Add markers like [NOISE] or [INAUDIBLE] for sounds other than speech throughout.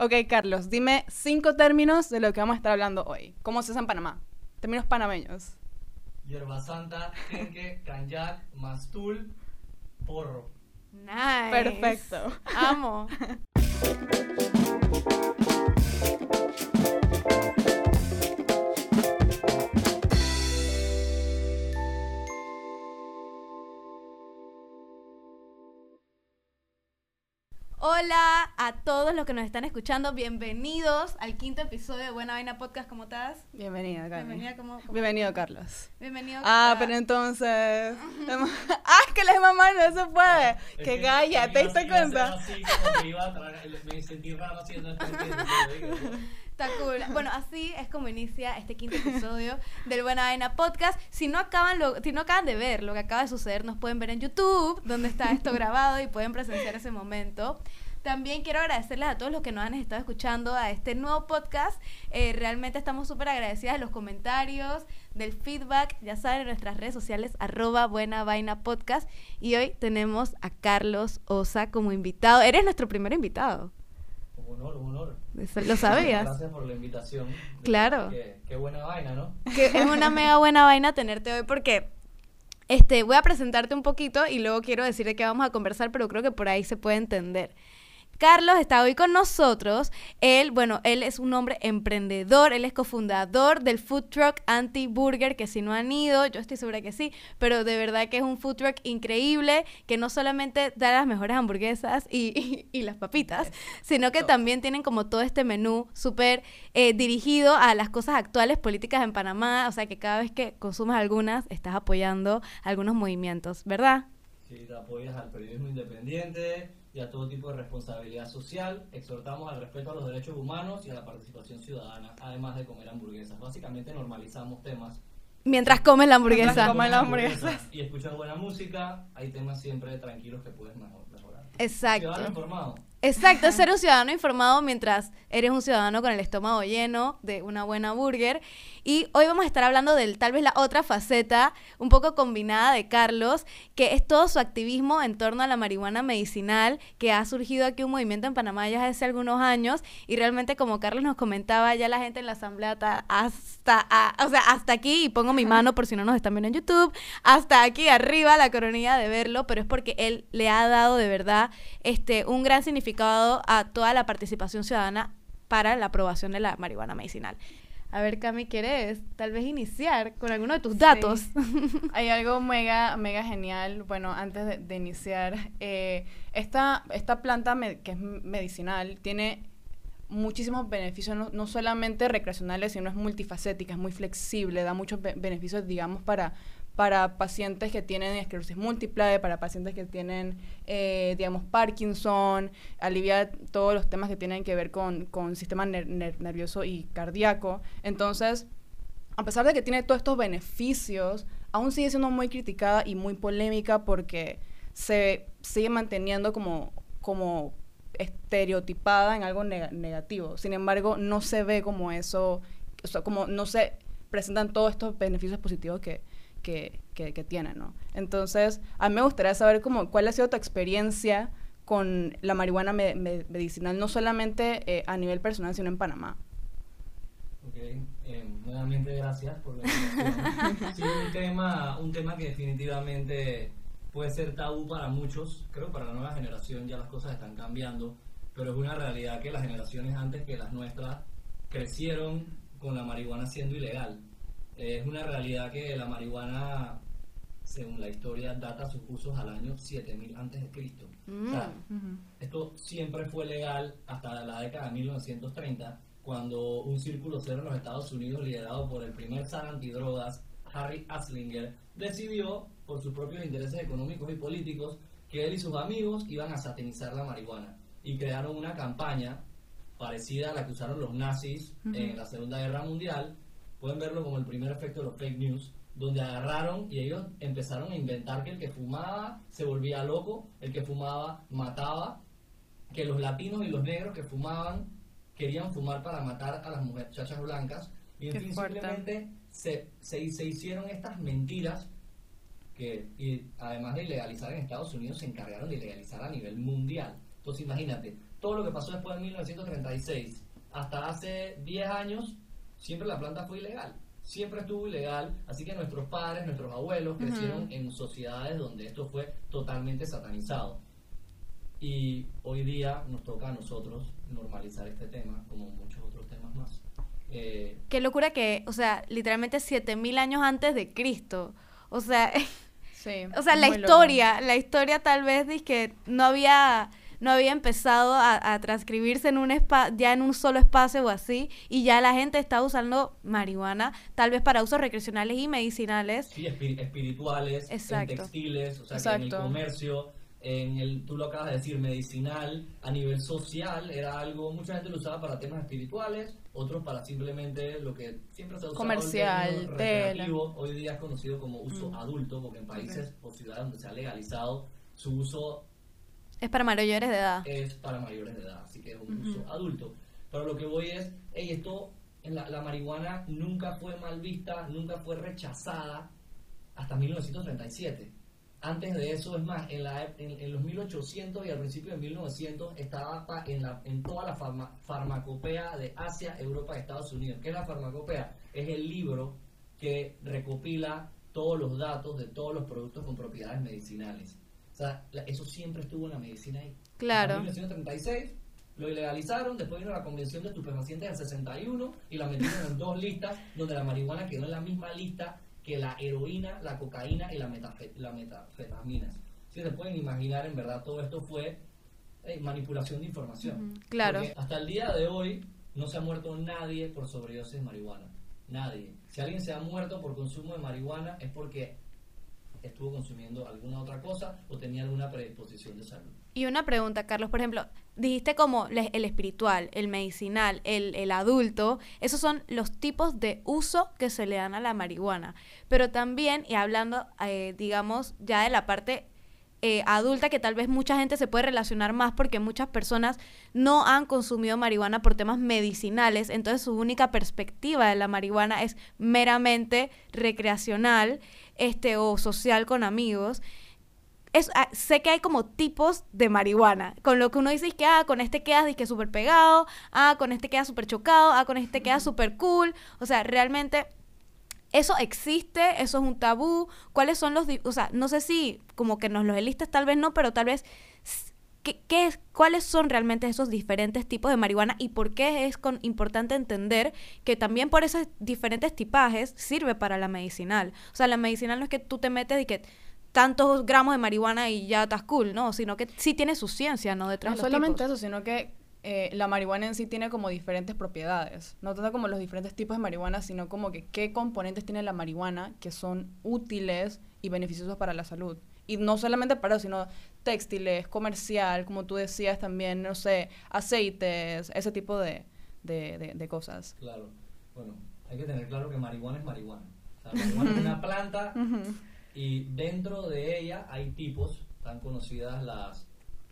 Ok, Carlos, dime cinco términos de lo que vamos a estar hablando hoy. ¿Cómo se usa en Panamá? Términos panameños. Hierba santa, canyac, mastul, porro. Nice. Perfecto. Amo. [LAUGHS] Hola a todos los que nos están escuchando, bienvenidos al quinto episodio de Buena Vaina Podcast, ¿cómo estás? Bienvenida, Carlos. Cómo- Bienvenido, Carlos. Bienvenido. Ah, a- pero entonces... [LAUGHS] ¡Ah, es que la mamá no se puede! Es ¡Que iba ¿Te diste cuenta? Así como que iba a traer, me sentí raro haciendo esto. [LAUGHS] Está cool. Bueno, así es como inicia este quinto episodio del Buena Vaina Podcast. Si no acaban lo, si no acaban de ver lo que acaba de suceder, nos pueden ver en YouTube, donde está esto grabado y pueden presenciar ese momento. También quiero agradecerles a todos los que nos han estado escuchando a este nuevo podcast. Eh, realmente estamos súper agradecidas de los comentarios, del feedback. Ya saben, en nuestras redes sociales, arroba Buena Vaina Podcast. Y hoy tenemos a Carlos Osa como invitado. Eres nuestro primer invitado. Un honor, un honor. ¿Lo sabías? Gracias por la invitación. Claro. Qué, qué buena vaina, ¿no? que es una [LAUGHS] mega buena vaina tenerte hoy porque este voy a presentarte un poquito y luego quiero decir de qué vamos a conversar, pero creo que por ahí se puede entender. Carlos está hoy con nosotros. Él, bueno, él es un hombre emprendedor, él es cofundador del food truck Anti Burger, que si no han ido, yo estoy segura que sí, pero de verdad que es un food truck increíble, que no solamente da las mejores hamburguesas y, [LAUGHS] y- y las papitas, sino que también tienen como todo este menú súper eh, dirigido a las cosas actuales políticas en Panamá, o sea que cada vez que consumas algunas, estás apoyando algunos movimientos, ¿verdad? Si te apoyas al periodismo independiente y a todo tipo de responsabilidad social, exhortamos al respeto a los derechos humanos y a la participación ciudadana, además de comer hamburguesas. Básicamente normalizamos temas. Mientras comes la Mientras hamburguesa. comes la hamburguesa. Y escuchas buena música, hay temas siempre tranquilos que puedes mejor- mejorar. Exacto. Ciudadano informado. Exacto, es ser un ciudadano informado mientras eres un ciudadano con el estómago lleno de una buena burger. Y hoy vamos a estar hablando del tal vez la otra faceta, un poco combinada de Carlos, que es todo su activismo en torno a la marihuana medicinal, que ha surgido aquí un movimiento en Panamá ya hace algunos años. Y realmente, como Carlos nos comentaba, ya la gente en la asamblea está hasta, a- o sea, hasta aquí, y pongo mi mano por si no nos están viendo en YouTube, hasta aquí arriba la coronilla de verlo, pero es porque él le ha dado de verdad este, un gran significado a toda la participación ciudadana para la aprobación de la marihuana medicinal. A ver, Cami, ¿quieres tal vez iniciar con alguno de tus Sí. datos? [LAUGHS] Hay algo mega, mega genial. Bueno, antes de, de iniciar, eh, esta, esta planta me- que es medicinal tiene muchísimos beneficios, no, no solamente recreacionales, sino es multifacética, es muy flexible, da muchos be- beneficios, digamos, para, para pacientes que tienen esclerosis múltiple, para pacientes que tienen, eh, digamos, Parkinson, alivia todos los temas que tienen que ver con, con sistema ner- ner- nervioso y cardíaco. Entonces, a pesar de que tiene todos estos beneficios, aún sigue siendo muy criticada y muy polémica porque se sigue manteniendo como, como estereotipada en algo nega- negativo. Sin embargo, no se ve como eso, como no se presentan todos estos beneficios positivos que, que, que, que ¿no? Entonces, a mí me gustaría saber como, cuál ha sido tu experiencia con la marihuana me- me- medicinal, no solamente eh, a nivel personal, sino en Panamá. Ok, eh, nuevamente gracias por la invitación. Sí, un tema, un tema que definitivamente puede ser tabú para muchos, creo para la nueva generación ya las cosas están cambiando, pero es una realidad que las generaciones antes que las nuestras crecieron con la marihuana siendo ilegal. Es una realidad que la marihuana, según la historia, data sus usos al año 7000 antes de Cristo. O sea, esto siempre fue legal hasta la década de 1930, cuando un círculo cero en los Estados Unidos, liderado por el primer zar antidrogas, Harry Anslinger, decidió, por sus propios intereses económicos y políticos, que él y sus amigos iban a satanizar la marihuana. Y crearon una campaña parecida a la que usaron los nazis en la Segunda Guerra Mundial. Pueden verlo como el primer efecto de los fake news, donde agarraron y ellos empezaron a inventar que el que fumaba se volvía loco, el que fumaba mataba, que los latinos y los negros que fumaban querían fumar para matar a las muchachas blancas y en fin simplemente se, se, se hicieron estas mentiras que y además de ilegalizar en Estados Unidos se encargaron de ilegalizar a nivel mundial. Entonces imagínate, todo lo que pasó después de 1936 hasta hace 10 años, siempre la planta fue ilegal. Siempre estuvo ilegal, así que nuestros padres, nuestros abuelos crecieron en sociedades donde esto fue totalmente satanizado. Y hoy día nos toca a nosotros normalizar este tema, como muchos otros temas más. Eh, Qué locura que, o sea, literalmente 7000 años antes de Cristo. O sea, [LAUGHS] Sí. o sea, la loco. historia, la historia tal vez dice que no había no había empezado a, a transcribirse en un espa- ya en un solo espacio o así y ya la gente está usando marihuana tal vez para usos recreacionales y medicinales. sí, espi- espirituales, Exacto. en textiles, o sea, que en el comercio, en el, tú lo acabas de decir, medicinal, a nivel social, era algo, mucha gente lo usaba para temas espirituales, otros para simplemente lo que siempre se ha usado Comercial, recreativo, hoy día es conocido como uso Mm. adulto, porque en países o ciudades donde se ha legalizado, su uso Es para mayores de edad. es para mayores de edad, así que es un uso adulto. Pero lo que voy es, hey, esto, en la, la marihuana nunca fue mal vista, nunca fue rechazada hasta 1937. Antes de eso, es más, en, la, en, en los 1800 y al principio de 1900 estaba pa- en, la, en toda la farma- farmacopea de Asia, Europa y Estados Unidos. ¿Qué es la farmacopea? Es el libro que recopila todos los datos de todos los productos con propiedades medicinales. Sea, eso siempre estuvo en la medicina ahí. Claro. En 1936 lo ilegalizaron, después vino la Convención de Estupefacientes del 61 y la metieron en dos listas, donde la marihuana quedó en la misma lista que la heroína, la cocaína y la, metafe- la metafetaminas. Si se pueden imaginar, en verdad todo esto fue eh, manipulación de información. Claro. Porque hasta el día de hoy no se ha muerto nadie por sobredosis de marihuana. Nadie. Si alguien se ha muerto por consumo de marihuana es porque estuvo consumiendo alguna otra cosa o tenía alguna predisposición de salud. Y una pregunta, Carlos, por ejemplo, dijiste como el espiritual, el medicinal, el, el adulto, esos son los tipos de uso que se le dan a la marihuana. Pero también, y hablando, eh, digamos, ya de la parte eh, adulta, que tal vez mucha gente se puede relacionar más porque muchas personas no han consumido marihuana por temas medicinales, entonces su única perspectiva de la marihuana es meramente recreacional este, o social con amigos es, ah, sé que hay como tipos de marihuana. Con lo que uno dice es que, ah, con este quedas que súper pegado, ah, con este quedas súper chocado, ah, con este quedas súper cool. O sea, realmente eso existe, eso es un tabú. ¿Cuáles son los, o sea, no sé si como que nos los elistas, tal vez no, pero tal vez, ¿qué, qué es, ¿cuáles son realmente esos diferentes tipos de marihuana y por qué es con, importante entender que también por esos diferentes tipajes sirve para la medicinal? O sea, la medicinal no es que tú te metes y que tantos gramos de marihuana y ya estás cool, ¿no? Sino que sí tiene su ciencia, ¿no? Detrás No de los solamente tipos. eso, sino que eh, la marihuana en sí tiene como diferentes propiedades. No tanto como los diferentes tipos de marihuana, sino como que qué componentes tiene la marihuana que son útiles y beneficiosos para la salud. Y no solamente para eso, sino textiles, comercial, como tú decías también, no sé, aceites, ese tipo de, de, de- de cosas. Claro. Bueno, hay que tener claro que marihuana es marihuana. O sea, marihuana es una planta y dentro de ella hay tipos, tan conocidas las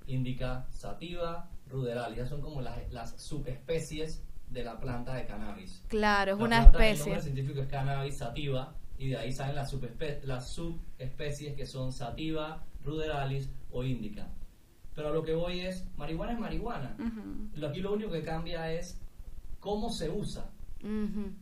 indica sativa, ruderal. Esas son como las, las subespecies de la planta de cannabis. Claro, es La una planta, El especie. nombre científico es cannabis sativa y de ahí salen las, subespe- las subespecies que son sativa, ruderalis o indica. Pero a lo que voy es, marihuana es marihuana. Lo- Aquí lo único que cambia es cómo se usa.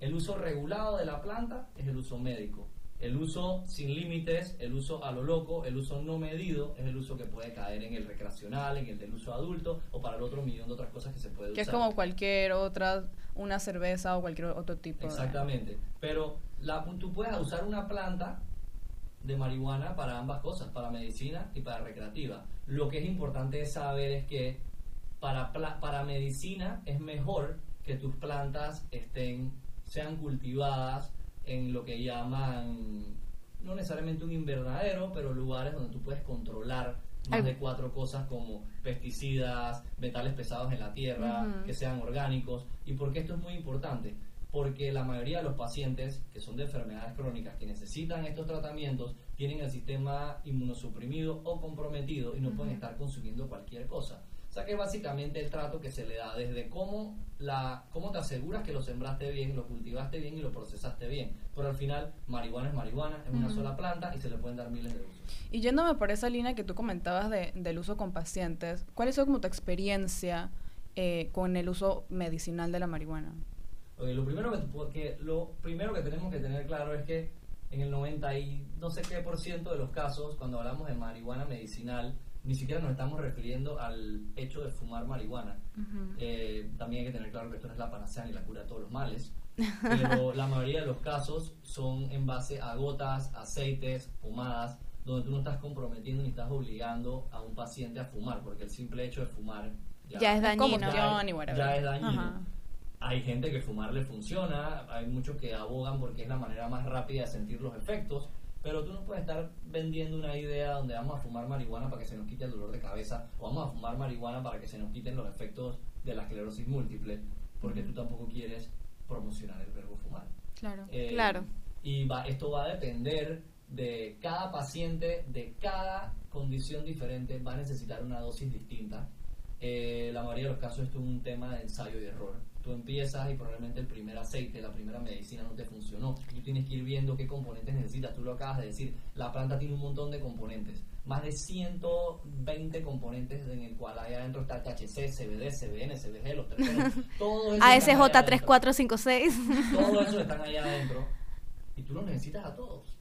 El uso regulado de la planta es el uso médico. El uso sin límites, el uso a lo loco, el uso no medido es el uso que puede caer en el recreacional, en el del uso adulto o para el otro millón de otras cosas que se puede Que usar. es como cualquier otra, una cerveza o cualquier otro tipo de... Exactamente. Pero la, tú puedes usar una planta de marihuana para ambas cosas, para medicina y para recreativa. Lo que es importante saber es que para, para medicina es mejor que tus plantas estén, sean cultivadas en lo que llaman, no necesariamente un invernadero, pero lugares donde tú puedes controlar más de cuatro cosas como pesticidas, metales pesados en la tierra, que sean orgánicos. ¿Y por qué esto es muy importante? Porque la mayoría de los pacientes que son de enfermedades crónicas que necesitan estos tratamientos tienen el sistema inmunosuprimido o comprometido y no pueden estar consumiendo cualquier cosa. O sea que básicamente el trato que se le da desde cómo, la, cómo te aseguras que lo sembraste bien, lo cultivaste bien y lo procesaste bien. Pero al final, marihuana es marihuana, es una sola planta y se le pueden dar miles de usos. Y yéndome por esa línea que tú comentabas de, del uso con pacientes, ¿cuál es como tu experiencia eh, con el uso medicinal de la marihuana? Lo primero que, porque lo primero que tenemos que tener claro es que en el 90 y no sé qué por ciento de los casos, cuando hablamos de marihuana medicinal, ni siquiera nos estamos refiriendo al hecho de fumar marihuana. Eh, también hay que tener claro que esto no es la panacea ni la cura de todos los males. Pero [LAUGHS] la mayoría de los casos son en base a gotas, aceites, pomadas, donde tú no estás comprometiendo ni estás obligando a un paciente a fumar, porque el simple hecho de fumar ya, es dañino. Ya, ya es dañino. Hay gente que fumar le funciona, hay muchos que abogan porque es la manera más rápida de sentir los efectos, pero tú no puedes estar vendiendo una idea donde vamos a fumar marihuana para que se nos quite el dolor de cabeza o vamos a fumar marihuana para que se nos quiten los efectos de la esclerosis múltiple, porque tú tampoco quieres promocionar el verbo fumar. Claro, eh, claro. Y va, esto va a depender de cada paciente, de cada condición diferente, va a necesitar una dosis distinta. Eh, la mayoría de los casos esto es un tema de ensayo y error. Tú empiezas y probablemente el primer aceite, la primera medicina no te funcionó. Tú tienes que ir viendo qué componentes necesitas. Tú lo acabas de decir. La planta tiene un montón de componentes. Más de 120 componentes en el cual ahí adentro está THC, CBD, CBN, CBG, los terpenos. [LAUGHS] todo eso ASJ3456. Todo eso [LAUGHS] están ahí adentro. Y tú los necesitas a todos.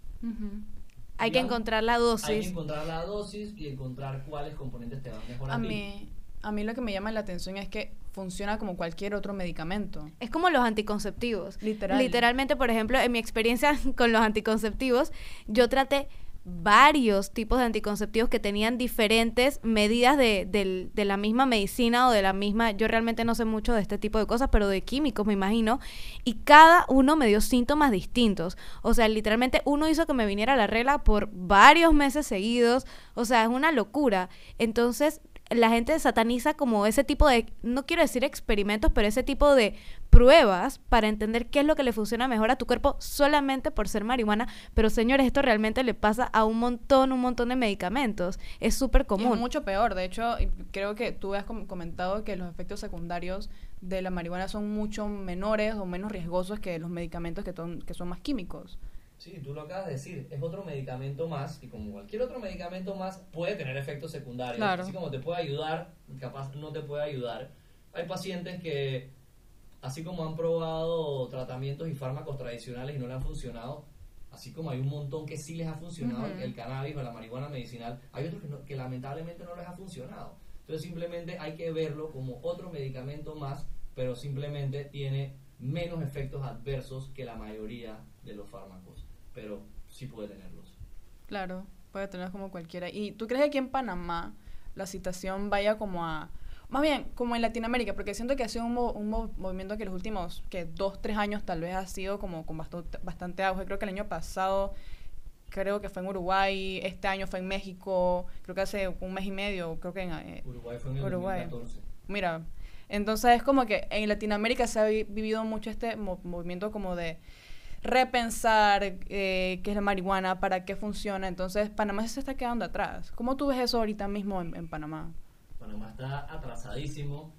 Hay que encontrar la dosis. Hay que encontrar la dosis y encontrar cuáles componentes te van mejor a, a mí a mí lo que me llama la atención es que funciona como cualquier otro medicamento. Es como los anticonceptivos. Literal. Literalmente, por ejemplo, en mi experiencia [LAUGHS] con los anticonceptivos, yo traté varios tipos de anticonceptivos que tenían diferentes medidas de, de, la misma medicina o de la misma, yo realmente no sé mucho de este tipo de cosas, pero de químicos me imagino, y cada uno me dio síntomas distintos. O sea, literalmente uno hizo que me viniera la regla por varios meses seguidos, o sea, es una locura. Entonces, la gente sataniza como ese tipo de, no quiero decir experimentos, pero ese tipo de pruebas para entender qué es lo que le funciona mejor a tu cuerpo solamente por ser marihuana. Pero señores, esto realmente le pasa a un montón, un montón de medicamentos. Es súper común. es mucho peor. De hecho, creo que tú has comentado que los efectos secundarios de la marihuana son mucho menores o menos riesgosos que los medicamentos que, que son más químicos. Sí, tú lo acabas de decir, es otro medicamento más y como cualquier otro medicamento más puede tener efectos secundarios. Así como te puede ayudar, capaz no te puede ayudar. Hay pacientes que, así como han probado tratamientos y fármacos tradicionales y no le han funcionado, así como hay un montón que sí les ha funcionado, el cannabis o la marihuana medicinal, hay otros que, que lamentablemente no les ha funcionado. Entonces simplemente hay que verlo como otro medicamento más, pero simplemente tiene menos efectos adversos que la mayoría de los fármacos pero sí puede tenerlos. Claro, puede tenerlos como cualquiera. ¿Y tú crees que aquí en Panamá la situación vaya como a... Más bien, como en Latinoamérica, porque siento que ha sido un, un movimiento que los últimos, que dos, tres años tal vez ha sido como con bastante, bastante auge. Creo que el año pasado, creo que fue en Uruguay, este año fue en México, creo que hace un mes y medio, creo que en... Eh, Uruguay fue en el Uruguay. 2014. Mira, entonces es como que en Latinoamérica se ha vivido mucho este movimiento como de repensar eh, qué es la marihuana, para qué funciona. Entonces, Panamá se está quedando atrás. ¿Cómo tú ves eso ahorita mismo en, Panamá? Panamá está atrasadísimo.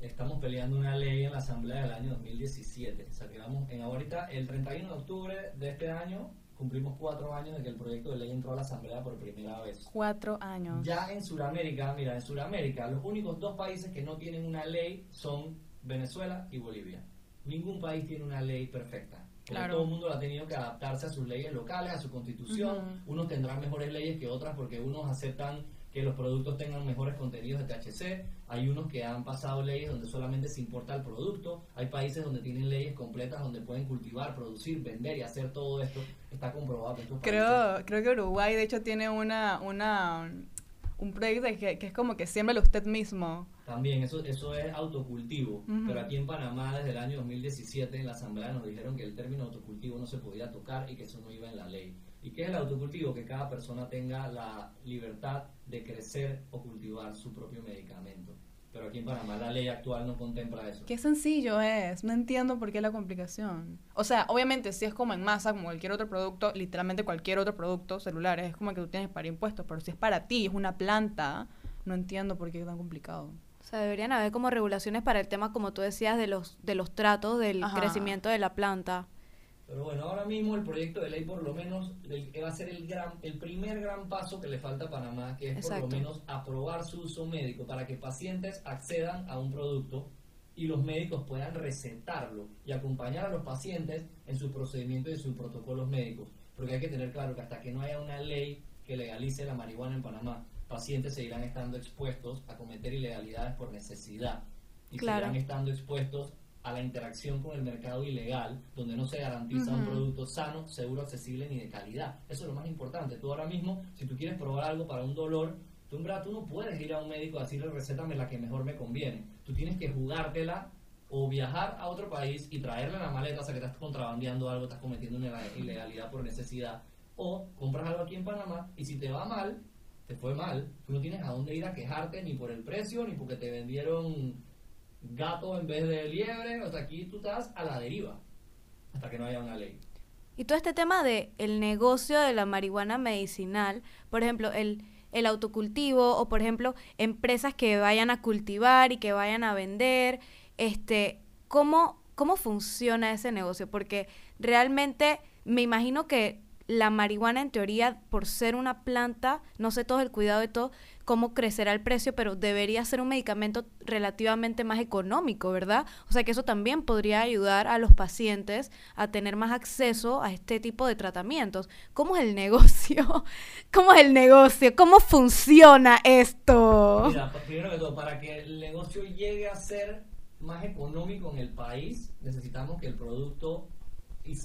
Estamos peleando una ley en la Asamblea del año 2017. O sea, quedamos en ahorita, el 31 de octubre de este año, cumplimos cuatro años de que el proyecto de ley entró a la Asamblea por primera vez. Cuatro años. Ya en Sudamérica, mira, en Sudamérica, los únicos dos países que no tienen una ley son Venezuela y Bolivia. Ningún país tiene una ley perfecta. Claro. Todo el mundo ha tenido que adaptarse a sus leyes locales, a su constitución. Unos tendrán mejores leyes que otras porque unos aceptan que los productos tengan mejores contenidos de THC. Hay unos que han pasado leyes donde solamente se importa el producto. Hay países donde tienen leyes completas donde pueden cultivar, producir, vender y hacer todo esto. Está comprobado que creo, Creo que Uruguay, de hecho, tiene una, una un proyecto que, que es como que siembra usted mismo. También, eso, eso es autocultivo. Pero aquí en Panamá, desde el año 2017, en la Asamblea nos dijeron que el término autocultivo no se podía tocar y que eso no iba en la ley. ¿Y qué es el autocultivo? Que cada persona tenga la libertad de crecer o cultivar su propio medicamento. Pero aquí en Panamá la ley actual no contempla eso. Qué sencillo es, no entiendo por qué la complicación. O sea, obviamente si es como en masa, como cualquier otro producto, literalmente cualquier otro producto celular, es como que tú tienes para impuestos, pero si es para ti, es una planta, no entiendo por qué es tan complicado. O sea, deberían haber como regulaciones para el tema, como tú decías, de los, de los tratos, del crecimiento de la planta. Pero bueno, ahora mismo el proyecto de ley por lo menos va a ser el, gran, el primer gran paso que le falta a Panamá, que es Exacto. por lo menos aprobar su uso médico para que pacientes accedan a un producto y los médicos puedan recetarlo y acompañar a los pacientes en su procedimiento y sus protocolos médicos. Porque hay que tener claro que hasta que no haya una ley que legalice la marihuana en Panamá, pacientes seguirán estando expuestos a cometer ilegalidades por necesidad y Claro. seguirán estando expuestos a la interacción con el mercado ilegal, donde no se garantiza un producto sano, seguro, accesible ni de calidad. Eso es lo más importante. Tú ahora mismo, si tú quieres probar algo para un dolor, tú tú no puedes ir a un médico a decirle recétame la que mejor me conviene. Tú tienes que jugártela o viajar a otro país y traerle la maleta, o sea que estás contrabandeando algo, estás cometiendo una ilegalidad por necesidad, o compras algo aquí en Panamá y si te va mal, te fue mal, tú no tienes a dónde ir a quejarte ni por el precio, ni porque te vendieron gato en vez de liebre, o sea, aquí tú estás a la deriva hasta que no haya una ley. Y todo este tema de el negocio de la marihuana medicinal, por ejemplo, el, el autocultivo o por ejemplo, empresas que vayan a cultivar y que vayan a vender, este, ¿cómo, cómo funciona ese negocio? Porque realmente me imagino que la marihuana en teoría, por ser una planta, no sé todo el cuidado de todo, cómo crecerá el precio, pero debería ser un medicamento relativamente más económico, ¿verdad? O sea que eso también podría ayudar a los pacientes a tener más acceso a este tipo de tratamientos. ¿Cómo es el [LAUGHS] negocio? ¿Cómo es el negocio? ¿Cómo funciona esto? Mira, pa- primero que todo, para que el negocio llegue a ser más económico en el país, necesitamos que el producto,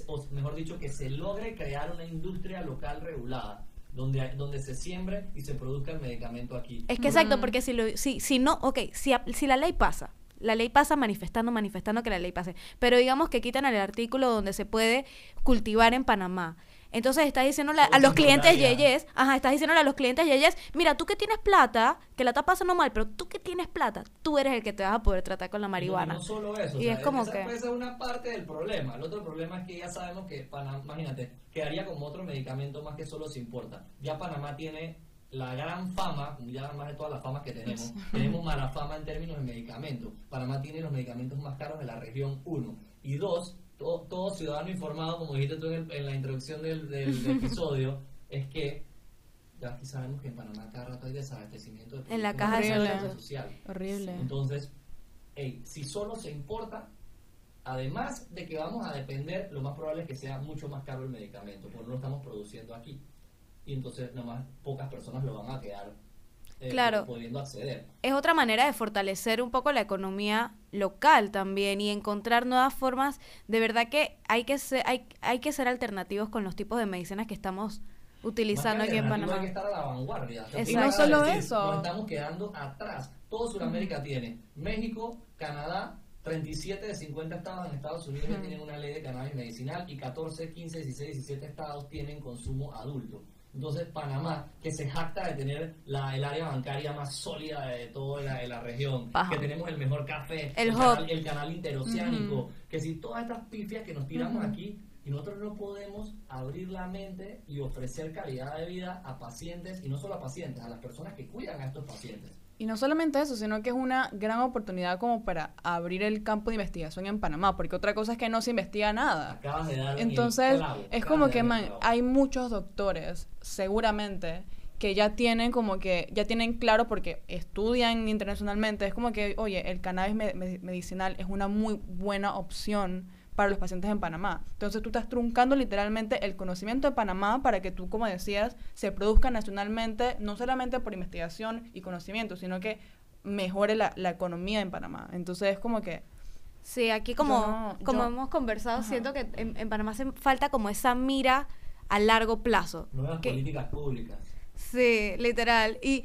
o mejor dicho, que se logre crear una industria local regulada, donde, donde se siembre y se produzca el medicamento aquí. Es que exacto, porque si, lo, si, si no, ok, si, ap- si la ley pasa, la ley pasa manifestando, manifestando que la ley pase, pero digamos que quitan el artículo donde se puede cultivar en Panamá. Entonces estás diciéndole a los clientes yeyes, ajá, estás diciéndole a los clientes yeyes, mira, tú que tienes plata, que la está pasando mal, pero tú que tienes plata, tú eres el que te vas a poder tratar con la marihuana. No, no solo eso, Y o es como esa que- puede ser una parte del problema. El otro problema es que ya sabemos que Panamá, imagínate, quedaría como otro medicamento más que solo se importa. Ya Panamá tiene la gran fama, ya más de todas las famas que tenemos, [LAUGHS] tenemos mala fama en términos de medicamentos. Panamá tiene los medicamentos más caros de la región 1. Y dos, to- todo ciudadano informado, como dijiste tú en, el- en la introducción del, del- del [LAUGHS] episodio, es que ya aquí sabemos que en Panamá cada rato hay desabastecimiento de En la caja de social. Horrible. Entonces, ey, si solo se importa, además de que vamos a depender, lo más probable es que sea mucho más caro el medicamento, porque no lo estamos produciendo aquí. Y entonces, nomás pocas personas lo van a quedar eh, Claro. pudiendo acceder. es otra manera de fortalecer un poco la economía local también y encontrar nuevas formas. De verdad que hay que ser, hay, hay que ser alternativos con los tipos de medicinas que estamos utilizando aquí en Panamá. Hay que estar a la vanguardia. O sea, Exacto. ¿qué Y no solo decir? eso. Nos estamos quedando atrás. Todo Sudamérica tiene. México, Canadá, 37 de 50 estados en Estados Unidos ya tienen una ley de cannabis medicinal y 14, 15, 16, 17 estados tienen consumo adulto. Entonces, Panamá, que se jacta de tener la, el área bancaria más sólida de toda la, de la región, que tenemos el mejor café, El hub. canal, el canal interoceánico, que si todas estas pifias que nos tiramos aquí y nosotros no podemos abrir la mente y ofrecer calidad de vida a pacientes, y no solo a pacientes, a las personas que cuidan a estos pacientes. Y no solamente eso, sino que es una gran oportunidad como para abrir el campo de investigación en Panamá, porque otra cosa es que no se investiga nada. Acabas de dar Entonces, clavo, es como que, man, hay muchos doctores, seguramente, que ya tienen como que, ya tienen claro porque estudian internacionalmente, es como que, oye, el cannabis me- me- medicinal es una muy buena opción para los pacientes en Panamá. Entonces tú estás truncando literalmente el conocimiento de Panamá para que tú, como decías, se produzca nacionalmente, no solamente por investigación y conocimiento, sino que mejore la, la economía en Panamá. Entonces es como que... Sí, aquí como, no- como yo- hemos conversado, Ajá. siento que en, en Panamá hace falta como esa mira a largo plazo. Nuevas que- políticas públicas. Sí, literal. Y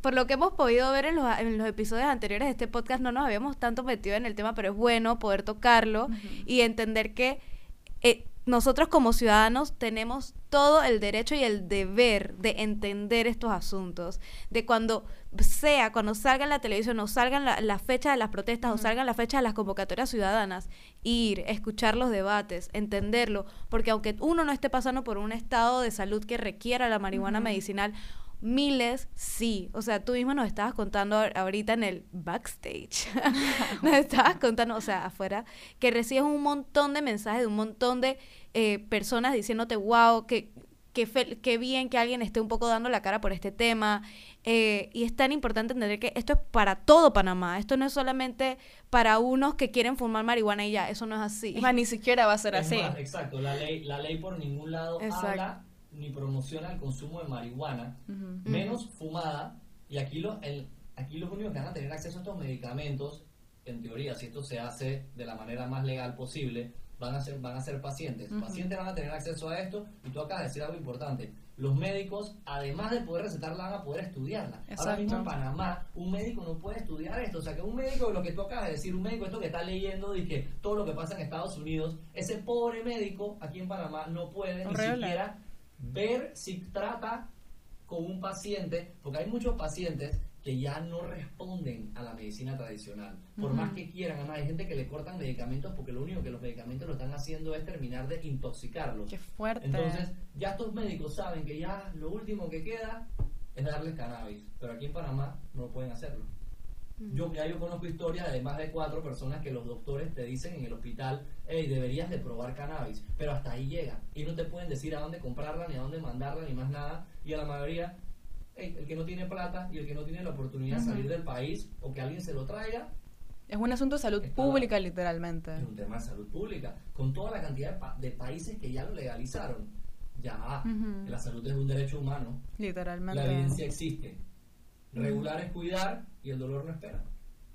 por lo que hemos podido ver en los, en los episodios anteriores de este podcast, no nos habíamos tanto metido en el tema, pero es bueno poder tocarlo y entender que eh, nosotros como ciudadanos tenemos todo el derecho y el deber de entender estos asuntos. De cuando sea, cuando salga en la televisión o salgan la, la fecha de las protestas o salgan la fecha de las convocatorias ciudadanas, ir, escuchar los debates, entenderlo, porque aunque uno no esté pasando por un estado de salud que requiera la marihuana medicinal, miles, sí. O sea, tú mismo nos estabas contando ahor- ahorita en el backstage. [LAUGHS] nos estabas contando, o sea, afuera, que recibes un montón de mensajes de un montón de eh, personas diciéndote, wow, que, que, fel- qué bien que alguien esté un poco dando la cara por este tema. Eh, y es tan importante entender que esto es para todo Panamá. Esto no es solamente para unos que quieren fumar marihuana y ya. Eso no es así. Es más, ni siquiera va a ser Es así. más, exacto, la ley, la ley por ningún lado Exacto. habla ni promociona el consumo de marihuana, menos fumada, y aquí, lo, el, aquí los únicos que van a tener acceso a estos medicamentos, en teoría, si esto se hace de la manera más legal posible, van a ser, van a ser pacientes. Pacientes van a tener acceso a esto, y tú acabas de decir algo importante. Los médicos, además de poder recetarla, van a poder estudiarla. Ahora mismo en Panamá, un médico no puede estudiar esto. O sea, que un médico, lo que tú acabas de decir, un médico, esto que está leyendo, que todo lo que pasa en Estados Unidos, ese pobre médico aquí en Panamá no puede ni siquiera ver si trata con un paciente, porque hay muchos pacientes que ya no responden a la medicina tradicional. Por más que quieran, además hay gente que le cortan medicamentos porque lo único que los medicamentos lo están haciendo es terminar de intoxicarlos. Qué fuerte. Entonces, ya estos médicos saben que ya lo último que queda es darles cannabis, pero aquí en Panamá no pueden hacerlo. Yo ya yo conozco historias de más de cuatro personas que los doctores te dicen en el hospital, hey, deberías de probar cannabis, pero hasta ahí llega y no te pueden decir a dónde comprarla, ni a dónde mandarla, ni más nada, y a la mayoría, hey, el que no tiene plata y el que no tiene la oportunidad de salir del país o que alguien se lo traiga, Es un asunto de salud pública, literalmente. es un tema de salud pública, con toda la cantidad de, pa- de países que ya lo legalizaron. Ya, Ujú. la salud es un derecho humano, Literalmente. la evidencia existe. Regular es cuidar y el dolor no espera.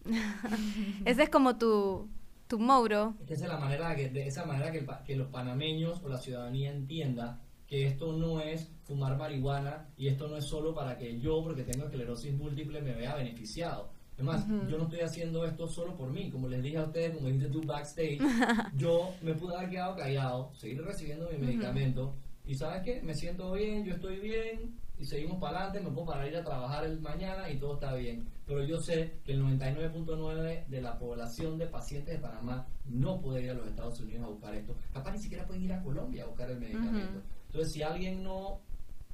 [LAUGHS] Ese es como tu, tu que esa es la manera que, de esa manera que, el pa- que los panameños o la ciudadanía entienda que esto no es fumar marihuana y esto no es solo para que yo, porque tengo esclerosis múltiple, me vea beneficiado. Es más, Ujú. yo no estoy haciendo esto solo por mí. Como les dije a ustedes, como dijiste tú backstage, [LAUGHS] yo me pude haber quedado callado, seguir recibiendo mi medicamento y ¿sabes qué? Me siento bien, yo estoy bien y seguimos para adelante, me puedo parar a ir a trabajar el mañana y todo está bien. Pero yo sé que el 99.9 de la población de pacientes de Panamá no puede ir a los Estados Unidos a buscar esto. Capaz ni siquiera pueden ir a Colombia a buscar el medicamento. Ujú. Entonces, si alguien no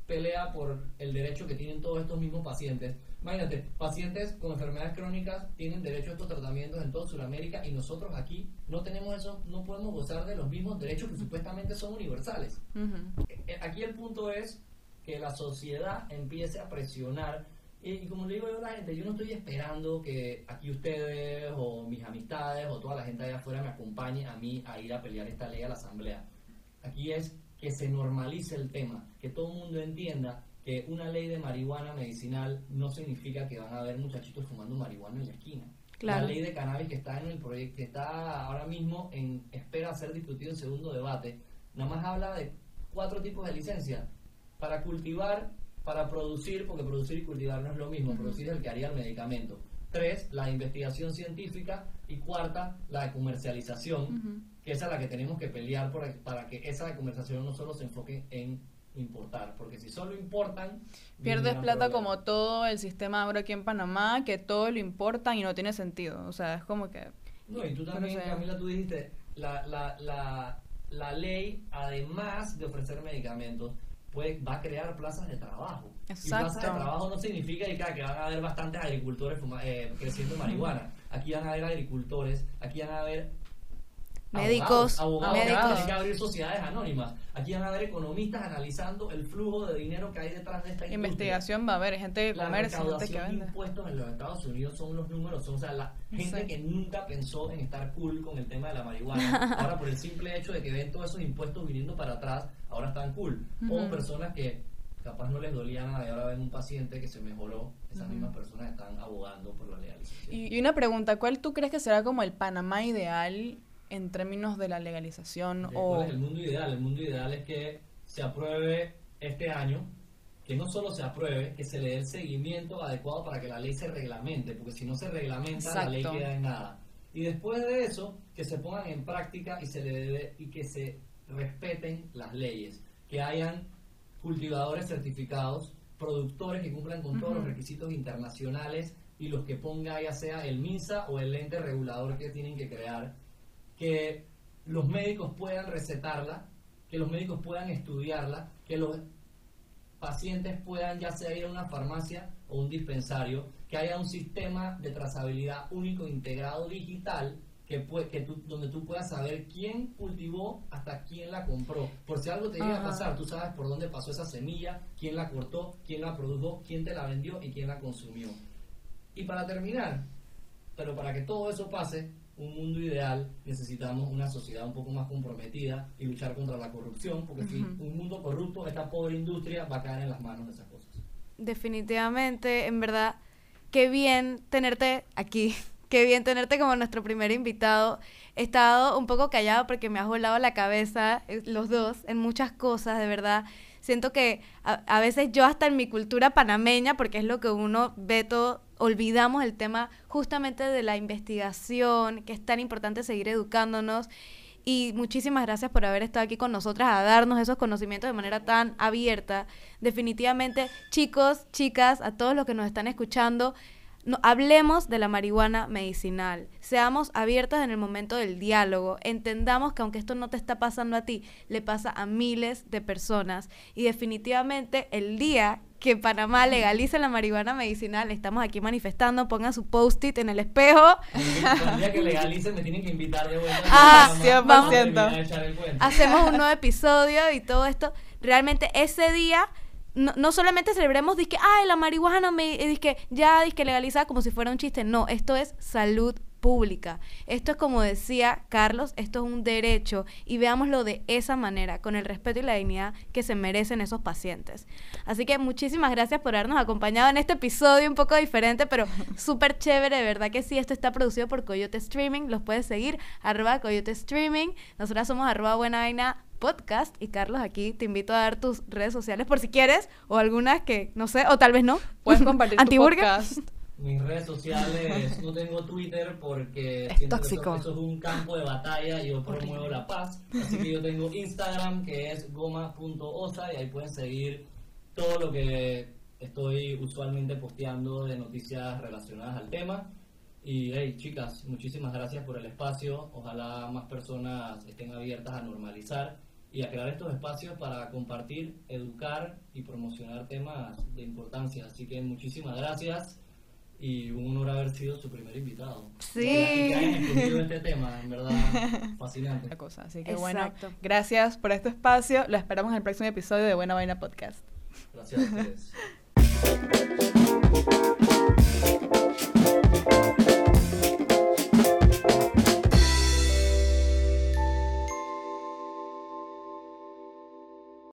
pelea por el derecho que tienen todos estos mismos pacientes. Imagínate, pacientes con enfermedades crónicas tienen derecho a estos tratamientos en toda Sudamérica y nosotros aquí no tenemos eso, no podemos gozar de los mismos derechos que supuestamente son universales. Ujú. Eh, Aquí el punto es que la sociedad empiece a presionar. Y, y como le digo yo a la gente, yo no estoy esperando que aquí ustedes o mis amistades o toda la gente allá afuera me acompañe a mí a ir a pelear esta ley a la asamblea. Aquí es que se normalice el tema, que todo el mundo entienda que una ley de marihuana medicinal no significa que van a haber muchachitos fumando marihuana en la esquina. Claro. La ley de cannabis que está en el proyecto, que está ahora mismo en espera a ser discutido en segundo debate, nada más habla de cuatro tipos de licencia para cultivar, para producir, porque producir y cultivar no es lo mismo, producir es el que haría el medicamento. Tres, la investigación científica y cuarta, la de comercialización, Ujú. Que esa es la que tenemos que pelear por- para que esa comercialización no solo se enfoque en importar, porque si solo importan... Pierdes plata problema. como todo el sistema agro aquí en Panamá, que todo lo importan y no tiene sentido. O sea, es como que... No, y tú No también, sé. Camila, tú dijiste, la, la, la, la ley, además de ofrecer medicamentos, pues va a crear plazas de trabajo. Y plazas de Exacto. trabajo no significa que, que van a haber bastantes agricultores eh, creciendo marihuana. Aquí van a haber agricultores, aquí van a haber Médicos, abogados, abogados tienen que abrir sociedades anónimas. Aquí van a haber economistas analizando el flujo de dinero que hay detrás de esta industria. Investigación va a haber, gente que La comercia, gente que recaudación de vende. impuestos en los Estados Unidos son unos números, son, o sea, la gente Sí. que nunca pensó en estar cool con el tema de la marihuana, [LAUGHS] ahora por el simple hecho de que ven todos esos impuestos viniendo para atrás, ahora están cool. O Ujú. personas que capaz no les dolía nada y ahora ven un paciente que se mejoró, esas mismas personas están abogando por la legalización. Y, y una pregunta, ¿cuál tú crees que será como el Panamá ideal en términos de la legalización? O ¿Cuál es el mundo ideal? El mundo ideal es que se apruebe este año, que no solo se apruebe, que se le dé el seguimiento adecuado para que la ley se reglamente, porque si no se reglamenta, la ley queda en nada. Y después de eso, que se pongan en práctica y, se le debe- y que se respeten las leyes, que hayan cultivadores certificados, productores que cumplan con todos los requisitos internacionales y los que ponga ya sea el MINSA o el ente regulador que tienen que crear, que los médicos puedan recetarla, que los médicos puedan estudiarla, que los pacientes puedan ya sea ir a una farmacia o un dispensario, que haya un sistema de trazabilidad único integrado digital que, que tú, donde tú puedas saber quién cultivó hasta quién la compró. Por si algo te llega a pasar, tú sabes por dónde pasó esa semilla, quién la cortó, quién la produjo, quién te la vendió y quién la consumió. Y para terminar, pero para que todo eso pase, un mundo ideal, necesitamos una sociedad un poco más comprometida y luchar contra la corrupción, porque si un mundo corrupto, esta pobre industria va a caer en las manos de esas cosas. Definitivamente, en verdad, qué bien tenerte aquí, [LAUGHS] qué bien tenerte como nuestro primer invitado. He estado un poco callado porque me has volado la cabeza, eh, los dos, en muchas cosas, de verdad. Siento que a, a veces yo hasta en mi cultura panameña, porque es lo que uno ve todo olvidamos el tema justamente de la investigación, que es tan importante seguir educándonos. Y muchísimas gracias por haber estado aquí con nosotras a darnos esos conocimientos de manera tan abierta. Definitivamente, chicos, chicas, a todos los que nos están escuchando, no, hablemos de la marihuana medicinal, seamos abiertos en el momento del diálogo, entendamos que aunque esto no te está pasando a ti, le pasa a miles de personas y definitivamente el día que Panamá legalice la marihuana medicinal, estamos aquí manifestando, pongan su post-it en el espejo. El día que legalice me tienen que invitar de vuelta. Ah, 100%. Hacemos un nuevo [LAUGHS] episodio y todo esto. Realmente ese día no, no, solamente celebremos que ay la marihuana me que ya que legalizada como si fuera un chiste no esto es salud pública esto es como decía Carlos esto es un derecho y veámoslo de esa manera con el respeto y la dignidad que se merecen esos pacientes así que muchísimas gracias por habernos acompañado en este episodio un poco diferente pero [LAUGHS] súper chévere de verdad que sí esto está producido por Coyote Streaming los puedes seguir arroba Coyote Streaming nosotras somos arroba buena vaina podcast. Y Carlos, aquí te invito a dar tus redes sociales por si quieres, o algunas que no sé, o tal vez no. Puedes compartir [LAUGHS] tu podcast. Mis redes sociales, no tengo Twitter porque es tóxico. eso, es un campo de batalla y yo promuevo la paz. Así que yo tengo Instagram que es goma.osa y ahí pueden seguir todo lo que estoy usualmente posteando de noticias relacionadas al tema. Y hey, chicas, muchísimas gracias por el espacio. Ojalá más personas estén abiertas a normalizar y a crear estos espacios para compartir, educar y promocionar temas de importancia. Así que muchísimas gracias y un honor haber sido su primer invitado. Sí. Y que hayan este tema, en verdad, [LAUGHS] fascinante. La cosa. Así que bueno, gracias por este espacio. Lo esperamos en el próximo episodio de Buena Vaina Podcast. Gracias a ustedes. [LAUGHS]